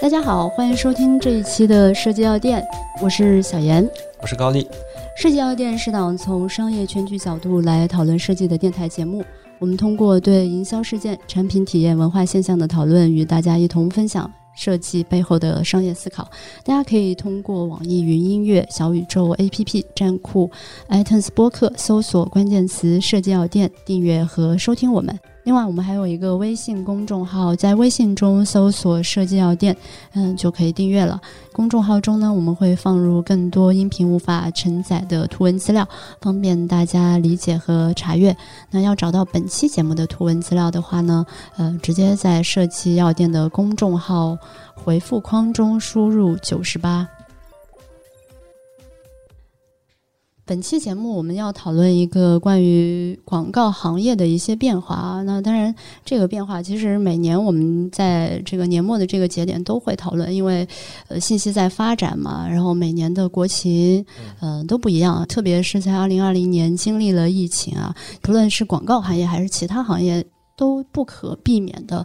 大家好，欢迎收听这一期的设计药店，我是小严，我是高丽。设计药店是档从商业全局角度来讨论设计的电台节目。我们通过对营销事件、产品体验、文化现象的讨论，与大家一同分享设计背后的商业思考。大家可以通过网易云音乐、小宇宙 APP、站酷、iTunes 播客搜索关键词“设计药店”，订阅和收听我们。另外，我们还有一个微信公众号，在微信中搜索“设计药店”，嗯，就可以订阅了。公众号中呢，我们会放入更多音频无法承载的图文资料，方便大家理解和查阅。那要找到本期节目的图文资料的话呢，呃，直接在“设计药店”的公众号回复框中输入“九十八”。本期节目我们要讨论一个关于广告行业的一些变化。那当然，这个变化其实每年我们在这个年末的这个节点都会讨论，因为呃信息在发展嘛，然后每年的国情呃都不一样。特别是在二零二零年经历了疫情啊，不论是广告行业还是其他行业。都不可避免的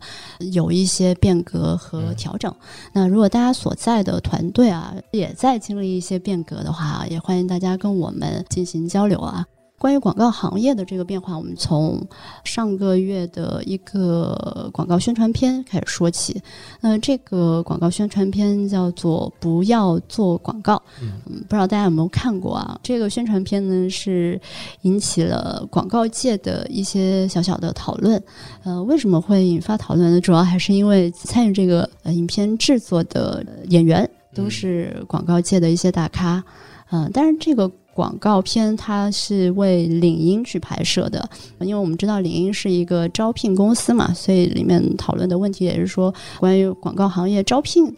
有一些变革和调整。那如果大家所在的团队啊也在经历一些变革的话，也欢迎大家跟我们进行交流啊。关于广告行业的这个变化，我们从上个月的一个广告宣传片开始说起。那这个广告宣传片叫做《不要做广告》，嗯，不知道大家有没有看过啊？这个宣传片呢是引起了广告界的一些小小的讨论。呃，为什么会引发讨论呢？主要还是因为参与这个呃影片制作的演员都是广告界的一些大咖。嗯，但是这个。广告片它是为领英去拍摄的，因为我们知道领英是一个招聘公司嘛，所以里面讨论的问题也是说关于广告行业招聘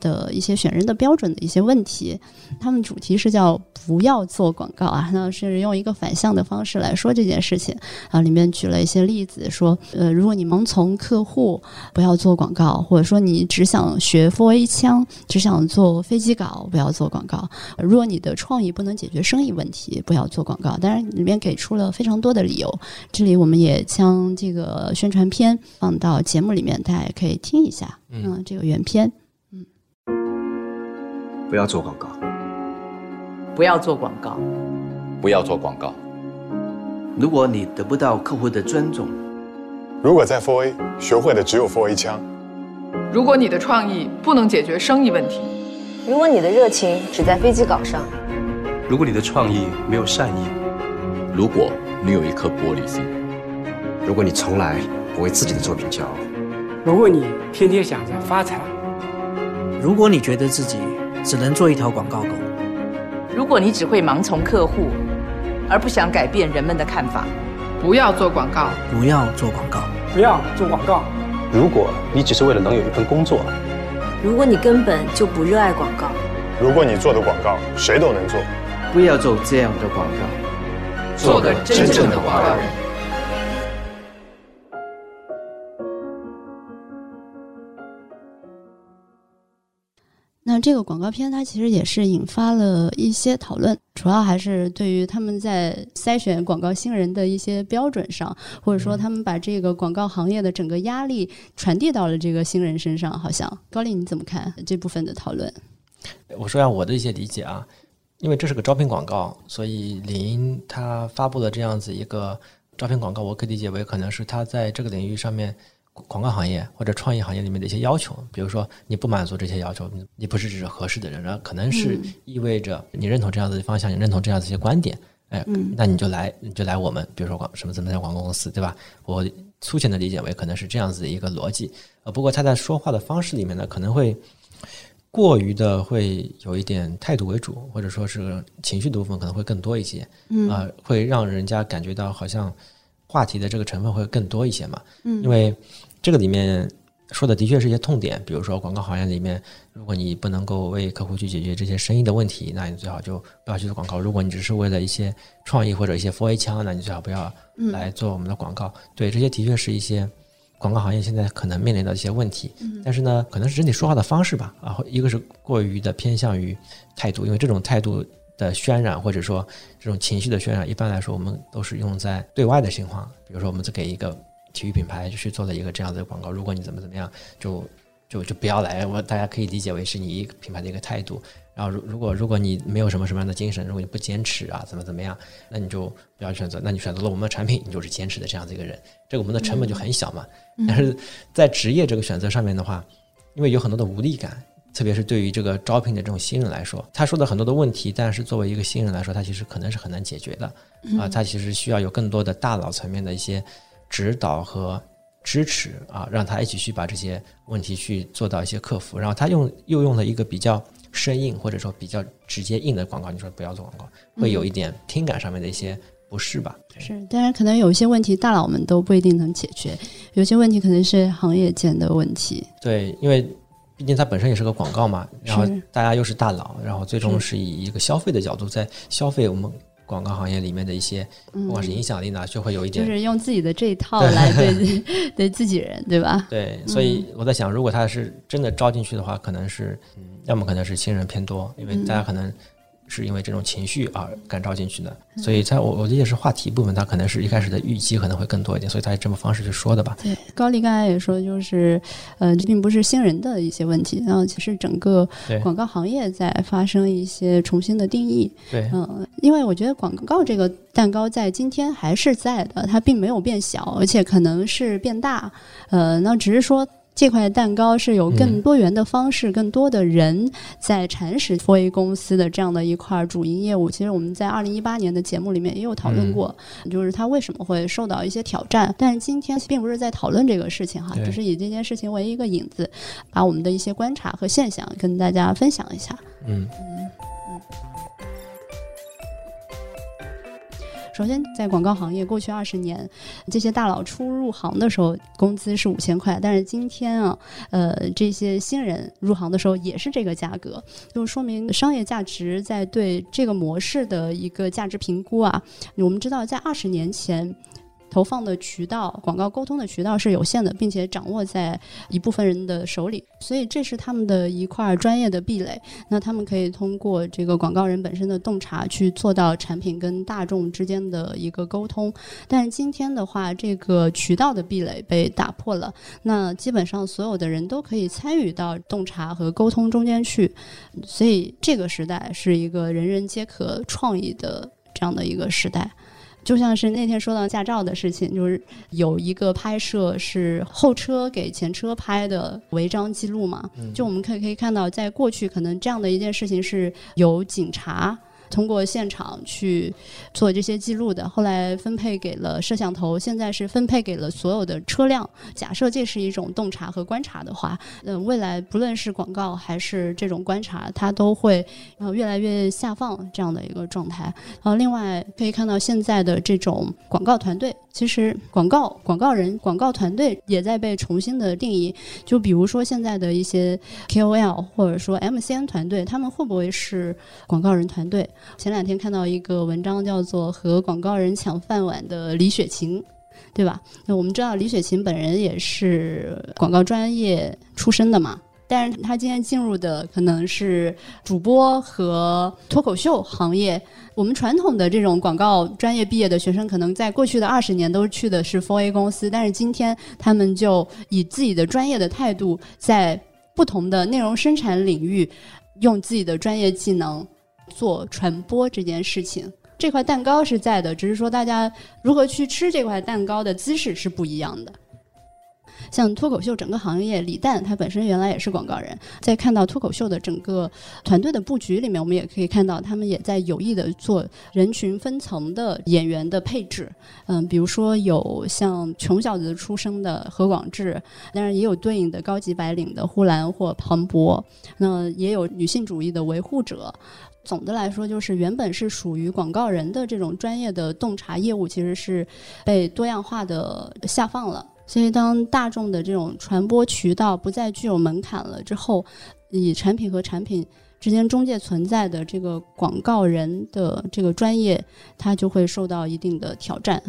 的一些选人的标准的一些问题。他们主题是叫不要做广告啊，那是用一个反向的方式来说这件事情啊。里面举了一些例子，说呃，如果你盲从客户，不要做广告；或者说你只想学 For A 枪，只想做飞机稿，不要做广告。如果你的创意不能解决生意问题不要做广告，当然里面给出了非常多的理由。这里我们也将这个宣传片放到节目里面，大家也可以听一下。嗯，这个原片。嗯，不要做广告，不要做广告，不要做广告。如果你得不到客户的尊重，如果在 Four A 学会的只有 Four A 枪，如果你的创意不能解决生意问题，如果你的热情只在飞机稿上。如果你的创意没有善意，如果你有一颗玻璃心，如果你从来不为自己的作品骄傲，如果你天天想着发财，如果你觉得自己只能做一条广告狗，如果你只会盲从客户，而不想改变人们的看法，不要做广告，不要做广告，不要做广告。如果你只是为了能有一份工作，如果你根本就不热爱广告，如果你做的广告谁都能做。不要做这样的广告，做个真正的广告人。那这个广告片，它其实也是引发了一些讨论，主要还是对于他们在筛选广告新人的一些标准上，或者说他们把这个广告行业的整个压力传递到了这个新人身上。好像高丽，你怎么看这部分的讨论？我说下我的一些理解啊。因为这是个招聘广告，所以领英它发布了这样子一个招聘广告，我可以理解为可能是它在这个领域上面广告行业或者创意行业里面的一些要求。比如说你不满足这些要求，你不是指合适的人，然后可能是意味着你认同这样子的方向，你认同这样子一些观点，哎，那你就来，你就来我们，比如说广什么怎么样广告公司，对吧？我粗浅的理解为可能是这样子的一个逻辑。呃，不过他在说话的方式里面呢，可能会。过于的会有一点态度为主，或者说是情绪的部分可能会更多一些，啊，会让人家感觉到好像话题的这个成分会更多一些嘛。嗯，因为这个里面说的的确是一些痛点，比如说广告行业里面，如果你不能够为客户去解决这些生意的问题，那你最好就不要去做广告。如果你只是为了一些创意或者一些 f A 枪，那你最好不要来做我们的广告。对，这些的确是一些。广告行业现在可能面临的一些问题，但是呢，可能是整体说话的方式吧，啊，一个是过于的偏向于态度，因为这种态度的渲染或者说这种情绪的渲染，一般来说我们都是用在对外的情况，比如说我们在给一个体育品牌去做了一个这样的广告，如果你怎么怎么样，就就就不要来。我大家可以理解为是你一个品牌的一个态度。然后如如果如果你没有什么什么样的精神，如果你不坚持啊，怎么怎么样，那你就不要选择。那你选择了我们的产品，你就是坚持的这样子一个人。这个我们的成本就很小嘛。但是在职业这个选择上面的话，因为有很多的无力感。特别是对于这个招聘的这种新人来说，他说的很多的问题，但是作为一个新人来说，他其实可能是很难解决的啊。他其实需要有更多的大脑层面的一些指导和支持啊，让他一起去把这些问题去做到一些克服。然后他用又用了一个比较生硬或者说比较直接硬的广告，你说不要做广告，会有一点听感上面的一些不适吧？是，当然可能有一些问题大佬们都不一定能解决，有些问题可能是行业间的问题。对，因为。毕竟它本身也是个广告嘛，然后大家又是大佬，然后最终是以一个消费的角度在消费我们广告行业里面的一些，不管是影响力呢，就会有一点，就是用自己的这一套来对 对自己人，对吧？对，所以我在想，如果他是真的招进去的话，可能是，要么可能是新人偏多，因为大家可能。是因为这种情绪而感召进去的，所以在我我理解是话题部分，它可能是一开始的预期可能会更多一点，所以他以这么方式去说的吧。对，高丽刚才也说，就是呃，这并不是新人的一些问题，然后其实整个广告行业在发生一些重新的定义。对，嗯，因为我觉得广告这个蛋糕在今天还是在的，它并没有变小，而且可能是变大。呃，那只是说。这块蛋糕是有更多元的方式，更多的人在蚕食 f A 公司的这样的一块主营业务。其实我们在二零一八年的节目里面也有讨论过，就是它为什么会受到一些挑战。但是今天并不是在讨论这个事情哈，只是以这件事情为一个引子，把我们的一些观察和现象跟大家分享一下。嗯嗯嗯。首先，在广告行业，过去二十年，这些大佬初入行的时候工资是五千块，但是今天啊，呃，这些新人入行的时候也是这个价格，就说明商业价值在对这个模式的一个价值评估啊。我们知道，在二十年前。投放的渠道、广告沟通的渠道是有限的，并且掌握在一部分人的手里，所以这是他们的一块专业的壁垒。那他们可以通过这个广告人本身的洞察去做到产品跟大众之间的一个沟通。但是今天的话，这个渠道的壁垒被打破了，那基本上所有的人都可以参与到洞察和沟通中间去，所以这个时代是一个人人皆可创意的这样的一个时代。就像是那天说到驾照的事情，就是有一个拍摄是后车给前车拍的违章记录嘛，就我们可以可以看到，在过去可能这样的一件事情是有警察。通过现场去做这些记录的，后来分配给了摄像头，现在是分配给了所有的车辆。假设这是一种洞察和观察的话，嗯，未来不论是广告还是这种观察，它都会呃越来越下放这样的一个状态。然后另外可以看到现在的这种广告团队，其实广告广告人、广告团队也在被重新的定义。就比如说现在的一些 KOL 或者说 MCN 团队，他们会不会是广告人团队？前两天看到一个文章，叫做《和广告人抢饭碗》的李雪琴，对吧？那我们知道李雪琴本人也是广告专业出身的嘛，但是她今天进入的可能是主播和脱口秀行业。我们传统的这种广告专业毕业的学生，可能在过去的二十年都去的是 Four A 公司，但是今天他们就以自己的专业的态度，在不同的内容生产领域，用自己的专业技能。做传播这件事情，这块蛋糕是在的，只是说大家如何去吃这块蛋糕的姿势是不一样的。像脱口秀整个行业，李诞他本身原来也是广告人，在看到脱口秀的整个团队的布局里面，我们也可以看到他们也在有意的做人群分层的演员的配置。嗯，比如说有像穷小子出生的何广智，当然也有对应的高级白领的呼兰或庞博，那也有女性主义的维护者。总的来说，就是原本是属于广告人的这种专业的洞察业务，其实是被多样化的下放了。所以，当大众的这种传播渠道不再具有门槛了之后，以产品和产品之间中介存在的这个广告人的这个专业，它就会受到一定的挑战。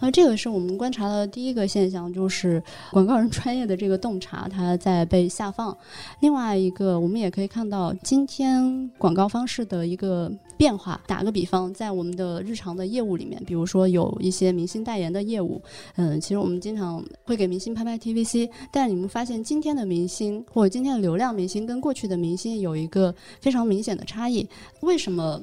那这个是我们观察的第一个现象，就是广告人专业的这个洞察它在被下放。另外一个，我们也可以看到今天广告方式的一个变化。打个比方，在我们的日常的业务里面，比如说有一些明星代言的业务，嗯，其实我们经常会给明星拍拍 TVC，但你们发现今天的明星或者今天的流量明星跟过去的明星有一个非常明显的差异，为什么？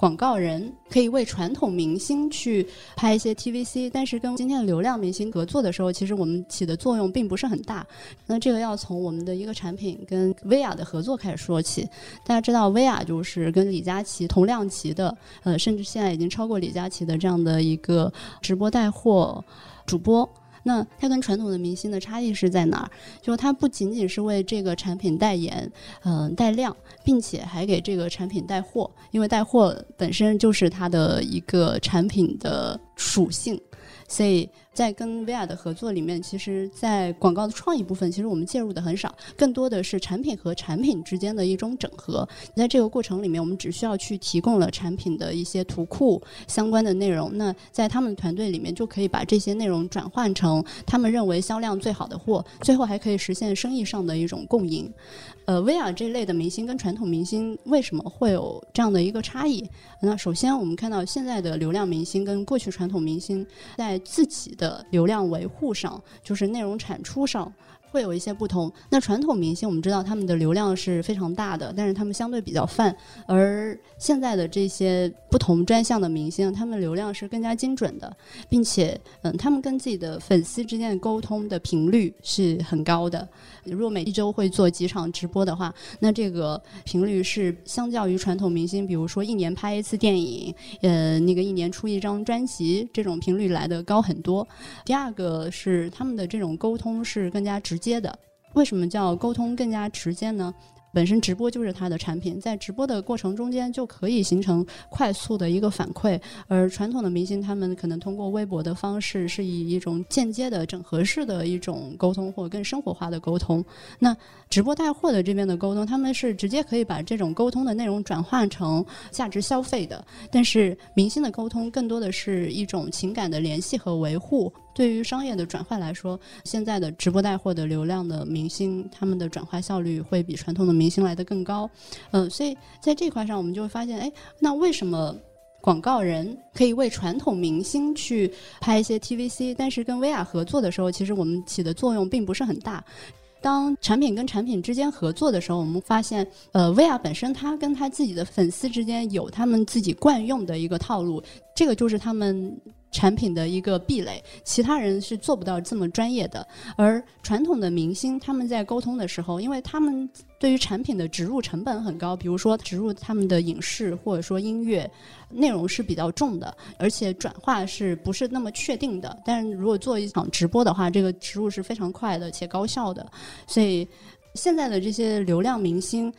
广告人可以为传统明星去拍一些 TVC，但是跟今天的流量明星合作的时候，其实我们起的作用并不是很大。那这个要从我们的一个产品跟薇娅的合作开始说起。大家知道，薇娅就是跟李佳琦同量级的，呃，甚至现在已经超过李佳琦的这样的一个直播带货主播。那它跟传统的明星的差异是在哪儿？就是它不仅仅是为这个产品代言，嗯，带量，并且还给这个产品带货，因为带货本身就是它的一个产品的属性，所以。在跟薇娅的合作里面，其实，在广告的创意部分，其实我们介入的很少，更多的是产品和产品之间的一种整合。在这个过程里面，我们只需要去提供了产品的一些图库相关的内容，那在他们团队里面就可以把这些内容转换成他们认为销量最好的货，最后还可以实现生意上的一种共赢。呃，薇娅这类的明星跟传统明星为什么会有这样的一个差异？那首先，我们看到现在的流量明星跟过去传统明星在自己的流量维护上，就是内容产出上。会有一些不同。那传统明星，我们知道他们的流量是非常大的，但是他们相对比较泛。而现在的这些不同专项的明星，他们流量是更加精准的，并且，嗯，他们跟自己的粉丝之间的沟通的频率是很高的。如果每一周会做几场直播的话，那这个频率是相较于传统明星，比如说一年拍一次电影，呃，那个一年出一张专辑，这种频率来的高很多。第二个是他们的这种沟通是更加直。接的，为什么叫沟通更加直接呢？本身直播就是它的产品，在直播的过程中间就可以形成快速的一个反馈，而传统的明星他们可能通过微博的方式是以一种间接的整合式的一种沟通，或更生活化的沟通。那直播带货的这边的沟通，他们是直接可以把这种沟通的内容转化成价值消费的，但是明星的沟通更多的是一种情感的联系和维护。对于商业的转换来说，现在的直播带货的流量的明星，他们的转化效率会比传统的明星来的更高。嗯，所以在这块上，我们就会发现，哎，那为什么广告人可以为传统明星去拍一些 TVC，但是跟薇娅合作的时候，其实我们起的作用并不是很大。当产品跟产品之间合作的时候，我们发现，呃，薇娅本身她跟她自己的粉丝之间有他们自己惯用的一个套路，这个就是他们。产品的一个壁垒，其他人是做不到这么专业的。而传统的明星，他们在沟通的时候，因为他们对于产品的植入成本很高，比如说植入他们的影视或者说音乐内容是比较重的，而且转化是不是那么确定的？但是如果做一场直播的话，这个植入是非常快的且高效的。所以现在的这些流量明星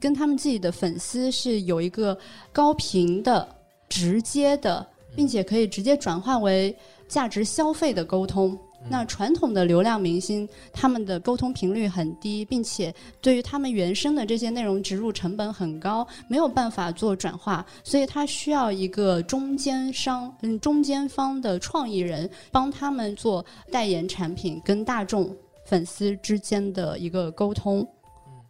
跟他们自己的粉丝是有一个高频的、直接的。并且可以直接转化为价值消费的沟通。那传统的流量明星，他们的沟通频率很低，并且对于他们原生的这些内容植入成本很高，没有办法做转化，所以他需要一个中间商，嗯，中间方的创意人帮他们做代言产品跟大众粉丝之间的一个沟通。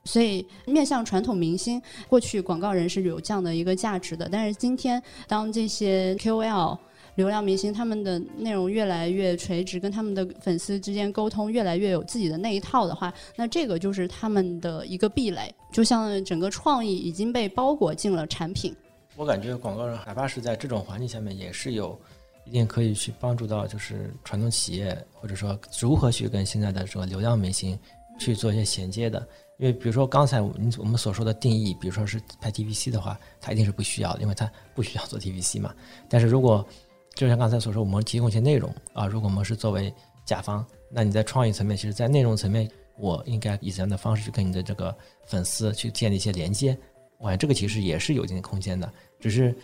所以，面向传统明星，过去广告人是有这样的一个价值的。但是今天，当这些 KOL 流量明星他们的内容越来越垂直，跟他们的粉丝之间沟通越来越有自己的那一套的话，那这个就是他们的一个壁垒。就像整个创意已经被包裹进了产品。我感觉广告人哪怕是在这种环境下面，也是有一定可以去帮助到，就是传统企业或者说如何去跟现在的这个流量明星去做一些衔接的。因为比如说刚才我们我们所说的定义，比如说是拍 TVC 的话，它一定是不需要的，因为它不需要做 TVC 嘛。但是如果就像刚才所说，我们提供一些内容啊，如果我们是作为甲方，那你在创意层面，其实，在内容层面，我应该以怎样的方式去跟你的这个粉丝去建立一些连接？我感觉这个其实也是有一定空间的，只是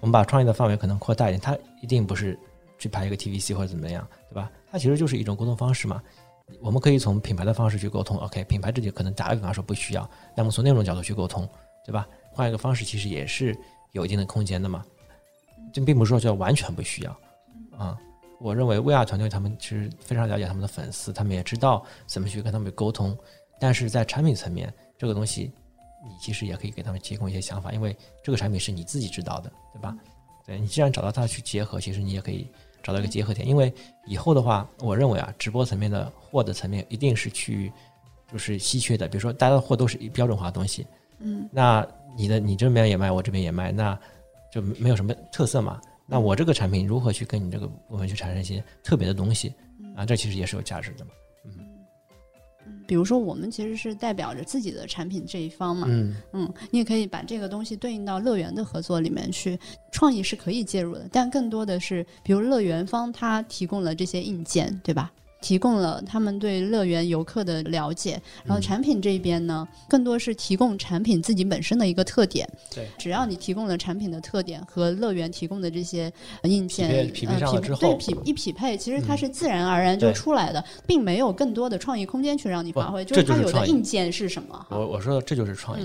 我们把创意的范围可能扩大一点，它一定不是去拍一个 TVC 或者怎么样，对吧？它其实就是一种沟通方式嘛。我们可以从品牌的方式去沟通，OK，品牌这里可能打个比方说不需要，那么从内容角度去沟通，对吧？换一个方式其实也是有一定的空间的嘛，这并不是说叫完全不需要啊。我认为 VR 团队他们其实非常了解他们的粉丝，他们也知道怎么去跟他们沟通。但是在产品层面，这个东西你其实也可以给他们提供一些想法，因为这个产品是你自己知道的，对吧？对你既然找到它去结合，其实你也可以找到一个结合点。因为以后的话，我认为啊，直播层面的货的层面一定是去就是稀缺的，比如说大家的货都是标准化的东西，嗯，那你的你这边也卖，我这边也卖，那就没有什么特色嘛。那我这个产品如何去跟你这个部分去产生一些特别的东西啊？这其实也是有价值的嘛。比如说，我们其实是代表着自己的产品这一方嘛，嗯嗯，你也可以把这个东西对应到乐园的合作里面去，创意是可以介入的，但更多的是，比如乐园方他提供了这些硬件，对吧？提供了他们对乐园游客的了解，然后产品这边呢，更多是提供产品自己本身的一个特点。对，只要你提供了产品的特点和乐园提供的这些硬件匹配上了之后，对匹一匹配，其实它是自然而然就出来的，并没有更多的创意空间去让你发挥。就是它有的硬件是什么？我我说的这就是创意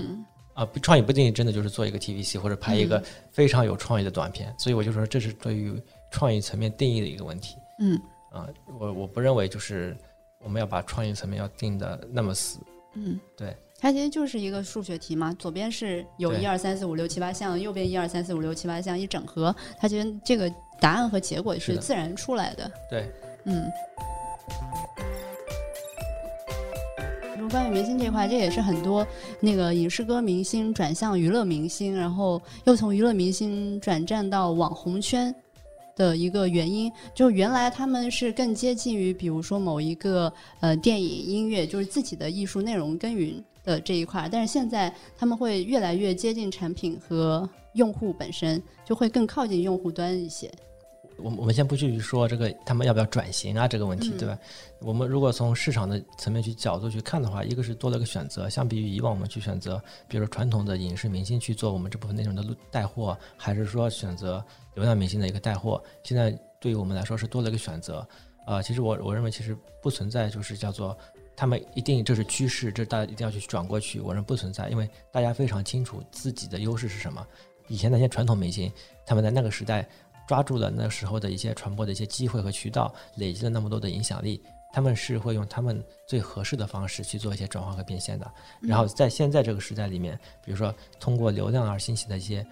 啊！创意不一定真的就是做一个 TVC 或者拍一个非常有创意的短片，所以我就说这是对于创意层面定义的一个问题。嗯。啊，我我不认为就是我们要把创意层面要定的那么死。嗯，对，它其实就是一个数学题嘛，左边是有一二三四五六七八项，右边一二三四五六七八项一整合，它其实这个答案和结果是自然出来的。对，嗯。关于明星这块，这也是很多那个影视歌明星转向娱乐明星，然后又从娱乐明星转战到网红圈。的一个原因，就原来他们是更接近于，比如说某一个呃电影、音乐，就是自己的艺术内容耕耘的这一块，但是现在他们会越来越接近产品和用户本身，就会更靠近用户端一些。我我们先不去说这个他们要不要转型啊这个问题，对吧？我们如果从市场的层面去角度去看的话，一个是多了个选择，相比于以往我们去选择，比如说传统的影视明星去做我们这部分内容的带货，还是说选择流量明星的一个带货，现在对于我们来说是多了一个选择。啊，其实我我认为其实不存在就是叫做他们一定这是趋势，这大家一定要去转过去，我认为不存在，因为大家非常清楚自己的优势是什么。以前那些传统明星，他们在那个时代。抓住了那时候的一些传播的一些机会和渠道，累积了那么多的影响力，他们是会用他们最合适的方式去做一些转化和变现的。然后在现在这个时代里面，比如说通过流量而兴起的一些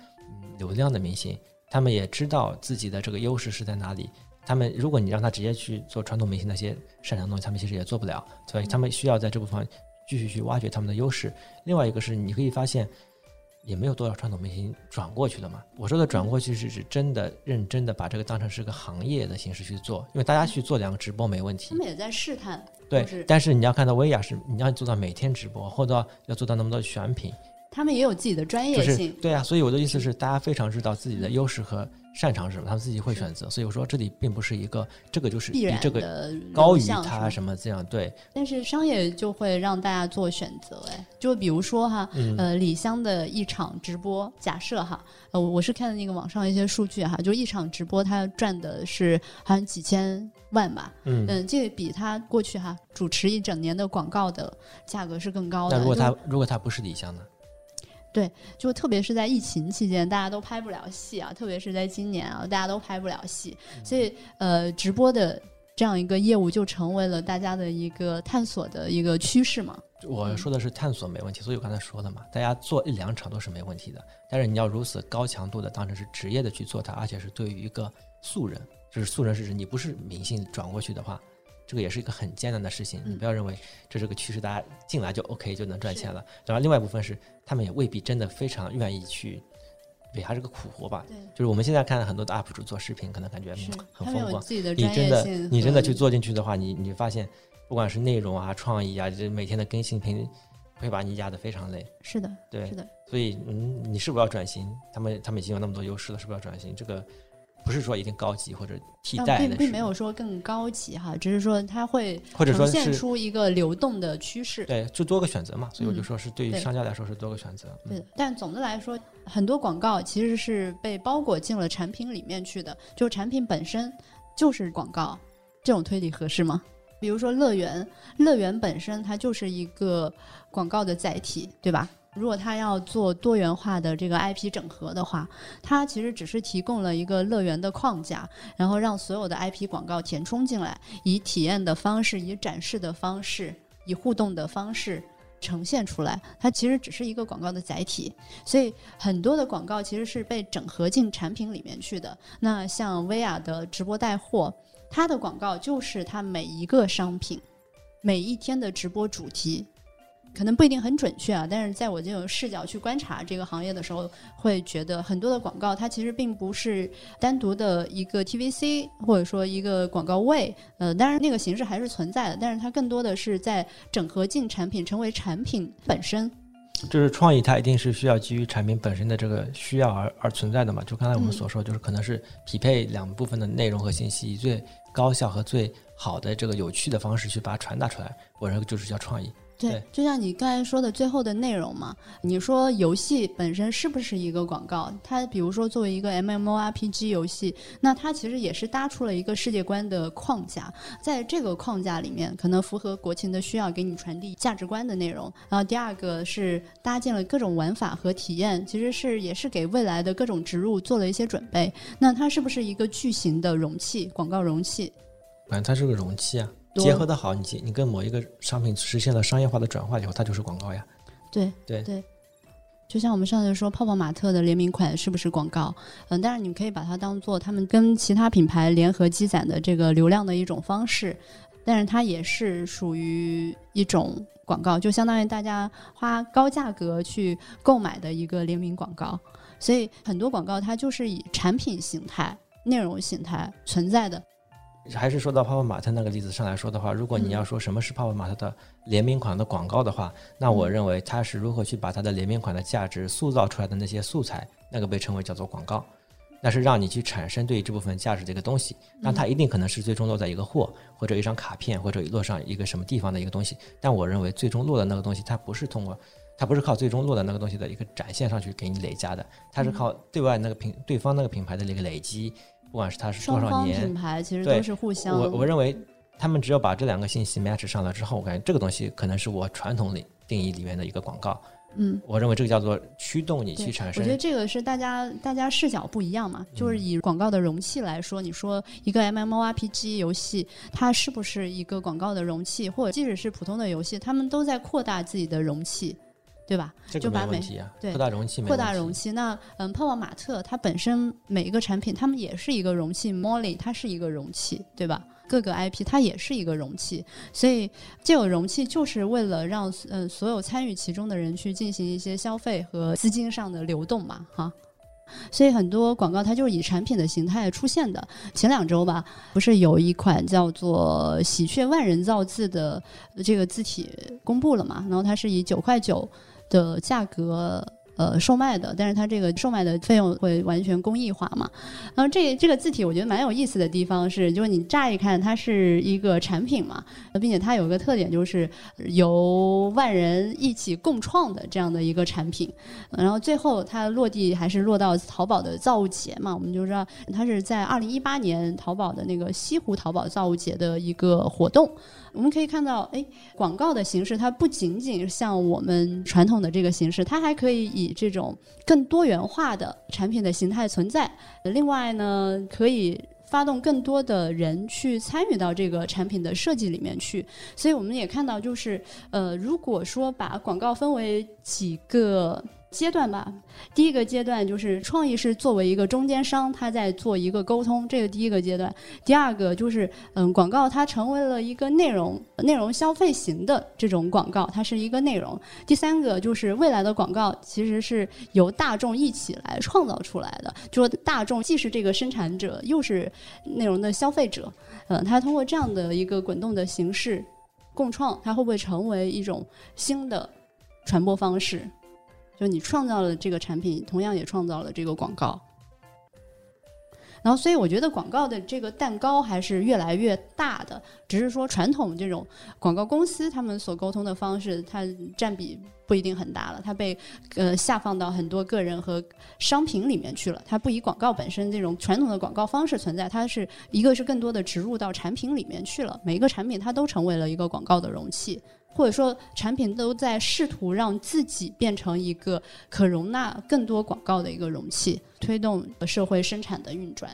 流量的明星，他们也知道自己的这个优势是在哪里。他们如果你让他直接去做传统明星那些擅长的东西，他们其实也做不了。所以他们需要在这部分继续去挖掘他们的优势。另外一个是你可以发现。也没有多少传统明星转过去了嘛。我说的转过去是指真的认真的把这个当成是个行业的形式去做，因为大家去做两个直播没问题。他们也在试探。对，但是你要看到薇娅是你要做到每天直播，或者要做到那么多选品，他们也有自己的专业性。对啊，所以我的意思是，大家非常知道自己的优势和。擅长什么，他们自己会选择。所以我说，这里并不是一个这个就是比这个高于他什么这样对。但是商业就会让大家做选择，哎，就比如说哈，呃，李湘的一场直播，假设哈，呃，我是看的那个网上一些数据哈，就一场直播他赚的是好像几千万吧，嗯嗯，这比他过去哈主持一整年的广告的价格是更高的。那如果他如果他不是李湘呢？对，就特别是在疫情期间，大家都拍不了戏啊，特别是在今年啊，大家都拍不了戏，所以呃，直播的这样一个业务就成为了大家的一个探索的一个趋势嘛。我说的是探索没问题，所以我刚才说了嘛，大家做一两场都是没问题的，但是你要如此高强度的当成是职业的去做它，而且是对于一个素人，就是素人是指你不是明星转过去的话。这个也是一个很艰难的事情，你不要认为这是个趋势，大家进来就 OK 就能赚钱了。然后另外一部分是，他们也未必真的非常愿意去，对，还是个苦活吧。对，就是我们现在看很多的 UP 主做视频，可能感觉很风光。你真的，你真的去做进去的话，你你发现，不管是内容啊、创意啊，这每天的更新频会把你压得非常累。是的，对，是的。所以，嗯，你是不是要转型？他们他们已经有那么多优势了，是不是要转型？这个。不是说一定高级或者替代的，并并没有说更高级哈，只是说它会呈现出一个流动的趋势。对，就多个选择嘛，所以我就说是对于商家来说是多个选择。对，但总的来说，很多广告其实是被包裹进了产品里面去的，就产品本身就是广告，这种推理合适吗？比如说乐园，乐园本身它就是一个广告的载体，对吧？如果它要做多元化的这个 IP 整合的话，它其实只是提供了一个乐园的框架，然后让所有的 IP 广告填充进来，以体验的方式、以展示的方式、以互动的方式呈现出来。它其实只是一个广告的载体，所以很多的广告其实是被整合进产品里面去的。那像薇娅的直播带货，它的广告就是它每一个商品每一天的直播主题。可能不一定很准确啊，但是在我这种视角去观察这个行业的时候，会觉得很多的广告它其实并不是单独的一个 TVC 或者说一个广告位，呃，当然那个形式还是存在的，但是它更多的是在整合进产品，成为产品本身。就是创意，它一定是需要基于产品本身的这个需要而而存在的嘛？就刚才我们所说，就是可能是匹配两部分的内容和信息，以最高效和最好的这个有趣的方式去把它传达出来，我认为就是叫创意。对，就像你刚才说的最后的内容嘛，你说游戏本身是不是一个广告？它比如说作为一个 MMORPG 游戏，那它其实也是搭出了一个世界观的框架，在这个框架里面，可能符合国情的需要，给你传递价值观的内容。然后第二个是搭建了各种玩法和体验，其实是也是给未来的各种植入做了一些准备。那它是不是一个巨型的容器？广告容器？反正它是个容器啊。结合的好，你你跟某一个商品实现了商业化的转化以后，它就是广告呀。对对对，就像我们上次说泡泡玛特的联名款是不是广告？嗯，但是你们可以把它当做他们跟其他品牌联合积攒的这个流量的一种方式，但是它也是属于一种广告，就相当于大家花高价格去购买的一个联名广告。所以很多广告它就是以产品形态、内容形态存在的。还是说到泡泡玛特那个例子上来说的话，如果你要说什么是泡泡玛特的联名款的广告的话，那我认为它是如何去把它的联名款的价值塑造出来的那些素材，那个被称为叫做广告，那是让你去产生对这部分价值的一个东西。那它一定可能是最终落在一个货或者一张卡片或者落上一个什么地方的一个东西。但我认为最终落的那个东西，它不是通过，它不是靠最终落的那个东西的一个展现上去给你累加的，它是靠对外那个品对方那个品牌的一个累积。不管是它是多少年，品牌其实都是互相。我我认为，他们只有把这两个信息 match 上了之后，我感觉这个东西可能是我传统里定义里面的一个广告。嗯，我认为这个叫做驱动你去产生。我觉得这个是大家大家视角不一样嘛，就是以广告的容器来说，你说一个 MMORPG 游戏，它是不是一个广告的容器，或者即使是普通的游戏，他们都在扩大自己的容器。对吧？就把每对扩大容器，扩大容器。那嗯，泡泡玛特它本身每一个产品，它们也是一个容器。Molly 它是一个容器，对吧？各个 IP 它也是一个容器。所以这有容器就是为了让嗯所有参与其中的人去进行一些消费和资金上的流动嘛，哈。所以很多广告它就是以产品的形态出现的。前两周吧，不是有一款叫做“喜鹊万人造字”的这个字体公布了嘛？然后它是以九块九。的价格。呃，售卖的，但是它这个售卖的费用会完全公益化嘛？然后这这个字体我觉得蛮有意思的地方是，就是你乍一看它是一个产品嘛，并且它有个特点就是由万人一起共创的这样的一个产品。然后最后它落地还是落到淘宝的造物节嘛？我们就知道它是在二零一八年淘宝的那个西湖淘宝造物节的一个活动。我们可以看到，哎，广告的形式它不仅仅像我们传统的这个形式，它还可以以这种更多元化的产品的形态存在。另外呢，可以发动更多的人去参与到这个产品的设计里面去。所以我们也看到，就是呃，如果说把广告分为几个。阶段吧，第一个阶段就是创意是作为一个中间商，他在做一个沟通，这个第一个阶段。第二个就是嗯，广告它成为了一个内容内容消费型的这种广告，它是一个内容。第三个就是未来的广告其实是由大众一起来创造出来的，就说大众既是这个生产者，又是内容的消费者，嗯，它通过这样的一个滚动的形式共创，它会不会成为一种新的传播方式？就你创造了这个产品，同样也创造了这个广告。然后，所以我觉得广告的这个蛋糕还是越来越大的，只是说传统这种广告公司他们所沟通的方式，它占比不一定很大了，它被呃下放到很多个人和商品里面去了，它不以广告本身这种传统的广告方式存在，它是一个是更多的植入到产品里面去了，每一个产品它都成为了一个广告的容器。或者说产品都在试图让自己变成一个可容纳更多广告的一个容器，推动社会生产的运转。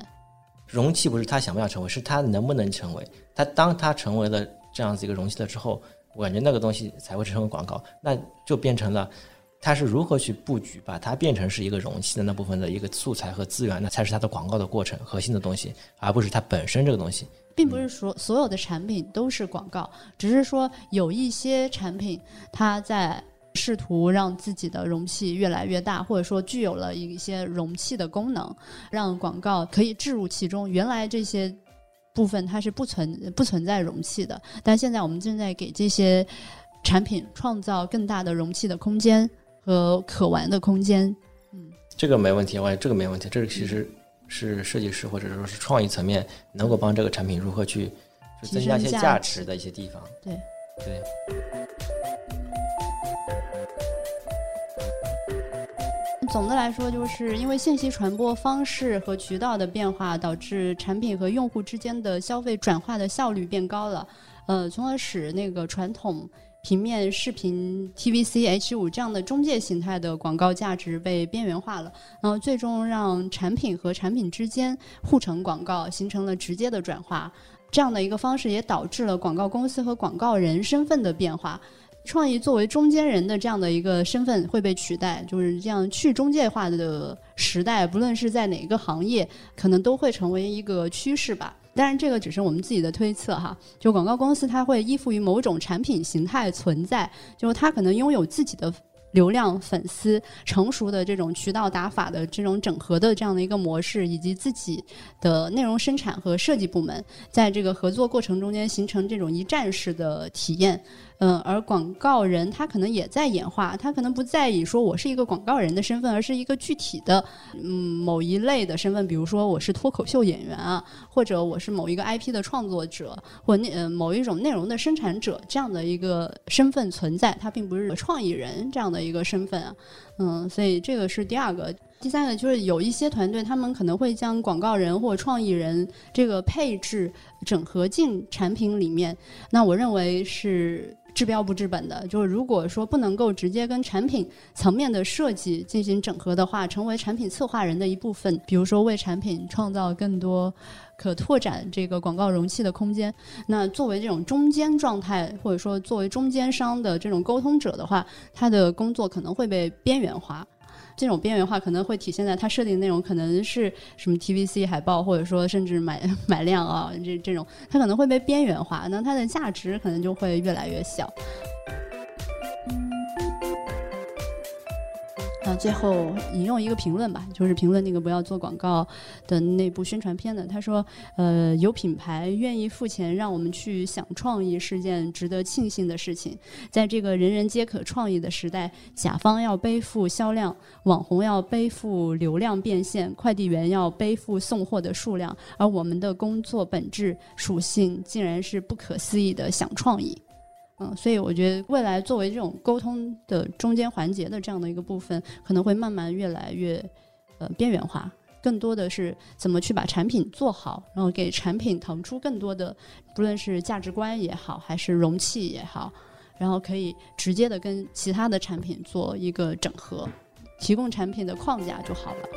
容器不是他想不想成为，是他能不能成为。他当他成为了这样子一个容器了之后，我感觉那个东西才会成为广告，那就变成了他是如何去布局，把它变成是一个容器的那部分的一个素材和资源，那才是它的广告的过程核心的东西，而不是它本身这个东西。并不是说所有的产品都是广告，只是说有一些产品它在试图让自己的容器越来越大，或者说具有了一些容器的功能，让广告可以置入其中。原来这些部分它是不存不存在容器的，但现在我们正在给这些产品创造更大的容器的空间和可玩的空间。嗯，这个没问题，我这个没问题，这个其实。是设计师或者说是创意层面能够帮这个产品如何去增加一些价值的一些地方。对对。总的来说，就是因为信息传播方式和渠道的变化，导致产品和用户之间的消费转化的效率变高了，呃，从而使那个传统。平面视频 TVC H 五这样的中介形态的广告价值被边缘化了，然后最终让产品和产品之间互成广告形成了直接的转化。这样的一个方式也导致了广告公司和广告人身份的变化。创意作为中间人的这样的一个身份会被取代，就是这样去中介化的时代，不论是在哪个行业，可能都会成为一个趋势吧。当然，这个只是我们自己的推测哈。就广告公司，它会依附于某种产品形态存在，就是它可能拥有自己的流量、粉丝、成熟的这种渠道打法的这种整合的这样的一个模式，以及自己的内容生产和设计部门，在这个合作过程中间形成这种一站式的体验。嗯，而广告人他可能也在演化，他可能不在意说我是一个广告人的身份，而是一个具体的嗯某一类的身份，比如说我是脱口秀演员啊，或者我是某一个 IP 的创作者，或那呃某一种内容的生产者这样的一个身份存在，他并不是创意人这样的一个身份啊。嗯，所以这个是第二个，第三个就是有一些团队他们可能会将广告人或创意人这个配置整合进产品里面，那我认为是。治标不治本的，就是如果说不能够直接跟产品层面的设计进行整合的话，成为产品策划人的一部分，比如说为产品创造更多可拓展这个广告容器的空间，那作为这种中间状态，或者说作为中间商的这种沟通者的话，他的工作可能会被边缘化。这种边缘化可能会体现在它设定内容可能是什么 TVC 海报，或者说甚至买 买量啊，这这种它可能会被边缘化，那它的价值可能就会越来越小。最后引用一个评论吧，就是评论那个不要做广告的那部宣传片的。他说：“呃，有品牌愿意付钱让我们去想创意是件值得庆幸的事情。在这个人人皆可创意的时代，甲方要背负销量，网红要背负流量变现，快递员要背负送货的数量，而我们的工作本质属性竟然是不可思议的想创意。”嗯，所以我觉得未来作为这种沟通的中间环节的这样的一个部分，可能会慢慢越来越呃边缘化，更多的是怎么去把产品做好，然后给产品腾出更多的，不论是价值观也好，还是容器也好，然后可以直接的跟其他的产品做一个整合，提供产品的框架就好了。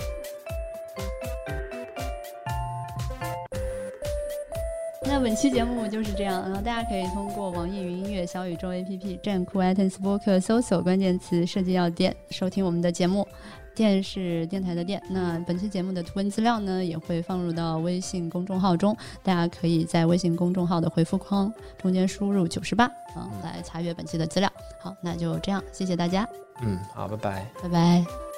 那本期节目就是这样，然后大家可以通过网易云音乐、小宇宙 APP、站酷、iTunes 播客搜索关键词“设计药店”收听我们的节目。电是电台的电。那本期节目的图文资料呢，也会放入到微信公众号中，大家可以在微信公众号的回复框中间输入九十八，嗯，来查阅本期的资料。好，那就这样，谢谢大家。嗯，好，拜拜，拜拜。